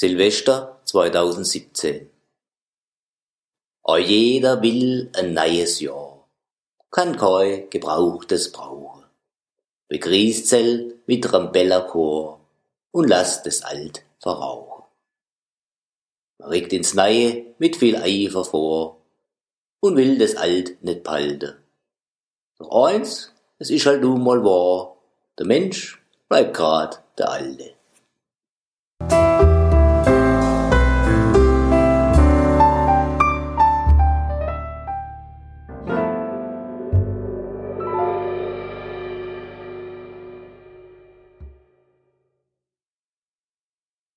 Silvester 2017 Auch jeder will ein neues Jahr, kann kein Gebrauchtes brauchen. Begrießt's mit Trambellerchor und lasst es alt verrauchen. Man regt ins Neue mit viel Eifer vor und will das Alt nicht behalten. Doch eins, es ist halt nun mal wahr, der Mensch bleibt grad der Alte.